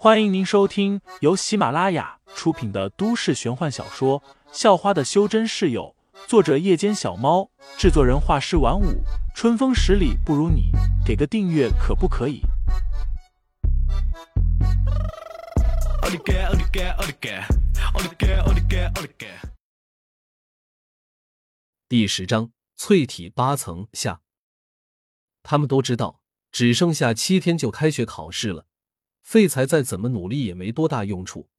欢迎您收听由喜马拉雅出品的都市玄幻小说《校花的修真室友》，作者：夜间小猫，制作人：画师晚舞，春风十里不如你，给个订阅可不可以？第十章：淬体八层下。他们都知道，只剩下七天就开学考试了。废材再怎么努力也没多大用处，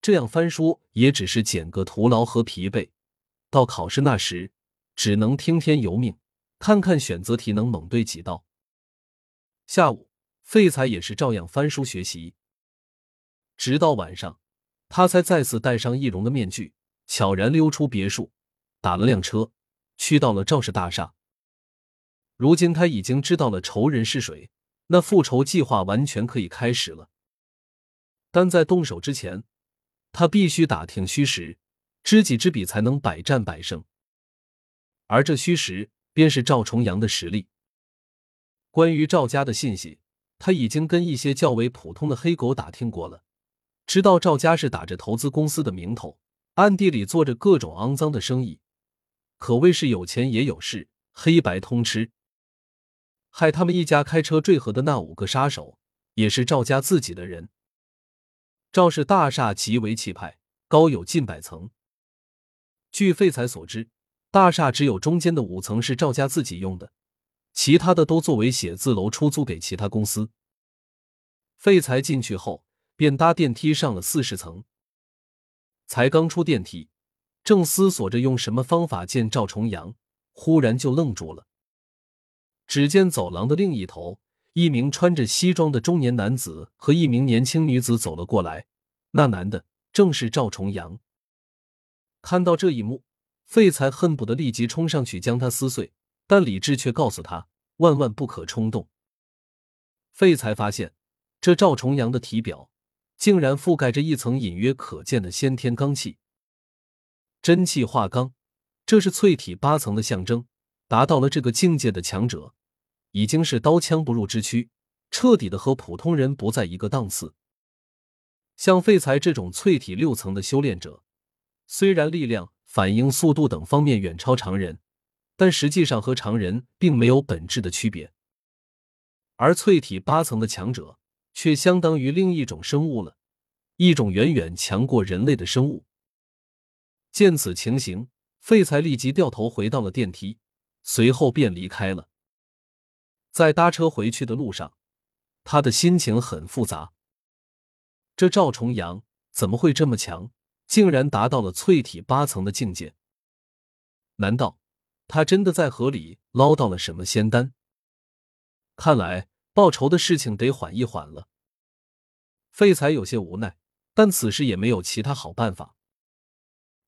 这样翻书也只是捡个徒劳和疲惫。到考试那时，只能听天由命，看看选择题能猛对几道。下午，废材也是照样翻书学习，直到晚上，他才再次戴上易容的面具，悄然溜出别墅，打了辆车，去到了赵氏大厦。如今他已经知道了仇人是谁。那复仇计划完全可以开始了，但在动手之前，他必须打听虚实，知己知彼才能百战百胜。而这虚实便是赵重阳的实力。关于赵家的信息，他已经跟一些较为普通的黑狗打听过了，知道赵家是打着投资公司的名头，暗地里做着各种肮脏的生意，可谓是有钱也有势，黑白通吃。害他们一家开车坠河的那五个杀手，也是赵家自己的人。赵氏大厦极为气派，高有近百层。据废材所知，大厦只有中间的五层是赵家自己用的，其他的都作为写字楼出租给其他公司。废材进去后，便搭电梯上了四十层。才刚出电梯，正思索着用什么方法见赵重阳，忽然就愣住了。只见走廊的另一头，一名穿着西装的中年男子和一名年轻女子走了过来。那男的正是赵重阳。看到这一幕，废材恨不得立即冲上去将他撕碎，但理智却告诉他万万不可冲动。废材发现，这赵重阳的体表竟然覆盖着一层隐约可见的先天罡气，真气化罡，这是淬体八层的象征。达到了这个境界的强者。已经是刀枪不入之躯，彻底的和普通人不在一个档次。像废材这种淬体六层的修炼者，虽然力量、反应速度等方面远超常人，但实际上和常人并没有本质的区别。而淬体八层的强者，却相当于另一种生物了，一种远远强过人类的生物。见此情形，废材立即掉头回到了电梯，随后便离开了。在搭车回去的路上，他的心情很复杂。这赵重阳怎么会这么强？竟然达到了淬体八层的境界？难道他真的在河里捞到了什么仙丹？看来报仇的事情得缓一缓了。废材有些无奈，但此时也没有其他好办法，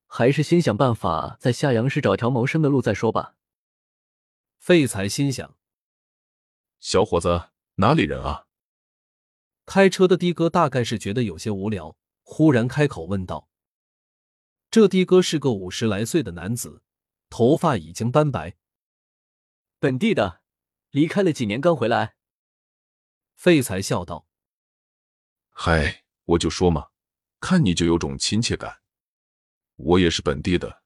还是先想办法在夏阳市找条谋生的路再说吧。废材心想。小伙子，哪里人啊？开车的的哥大概是觉得有些无聊，忽然开口问道。这的哥是个五十来岁的男子，头发已经斑白。本地的，离开了几年，刚回来。废材笑道：“嗨，我就说嘛，看你就有种亲切感。我也是本地的，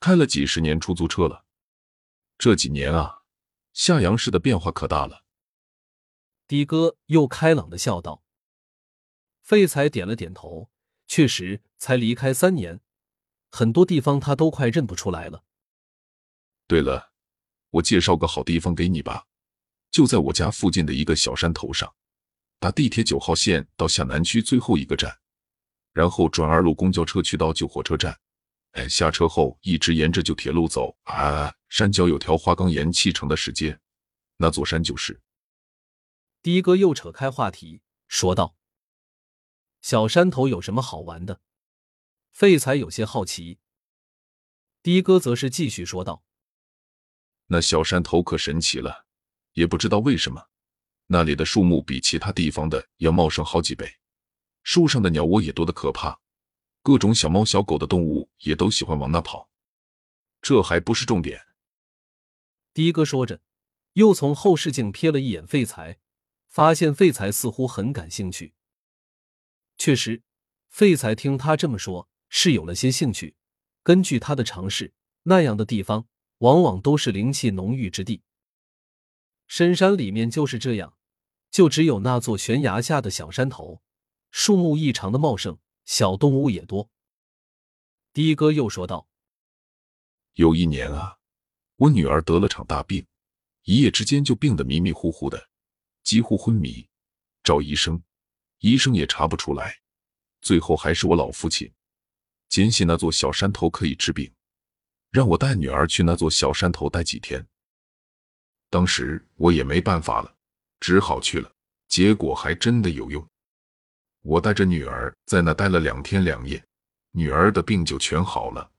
开了几十年出租车了。这几年啊，夏阳市的变化可大了。”的哥又开朗的笑道：“废材点了点头，确实，才离开三年，很多地方他都快认不出来了。对了，我介绍个好地方给你吧，就在我家附近的一个小山头上，搭地铁九号线到下南区最后一个站，然后转二路公交车去到旧火车站。哎，下车后一直沿着旧铁路走啊，山脚有条花岗岩砌成的石阶，那座山就是。”的哥又扯开话题说道：“小山头有什么好玩的？”废材有些好奇。的哥则是继续说道：“那小山头可神奇了，也不知道为什么，那里的树木比其他地方的要茂盛好几倍，树上的鸟窝也多得可怕，各种小猫小狗的动物也都喜欢往那跑。这还不是重点。”的哥说着，又从后视镜瞥了一眼废材。发现废材似乎很感兴趣。确实，废材听他这么说，是有了些兴趣。根据他的常识，那样的地方往往都是灵气浓郁之地。深山里面就是这样，就只有那座悬崖下的小山头，树木异常的茂盛，小动物也多。的哥又说道：“有一年啊，我女儿得了场大病，一夜之间就病得迷迷糊糊的，几乎昏迷。找医生，医生也查不出来。最后还是我老父亲坚信那座小山头可以治病，让我带女儿去那座小山头待几天。当时我也没办法了，只好去了。结果还真的有用，我带着女儿在那待了两天两夜。”女儿的病就全好了。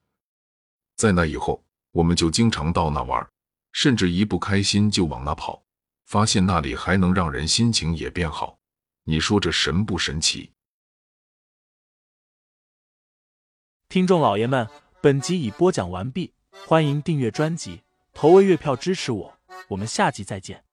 在那以后，我们就经常到那玩，甚至一不开心就往那跑，发现那里还能让人心情也变好。你说这神不神奇？听众老爷们，本集已播讲完毕，欢迎订阅专辑，投喂月票支持我，我们下集再见。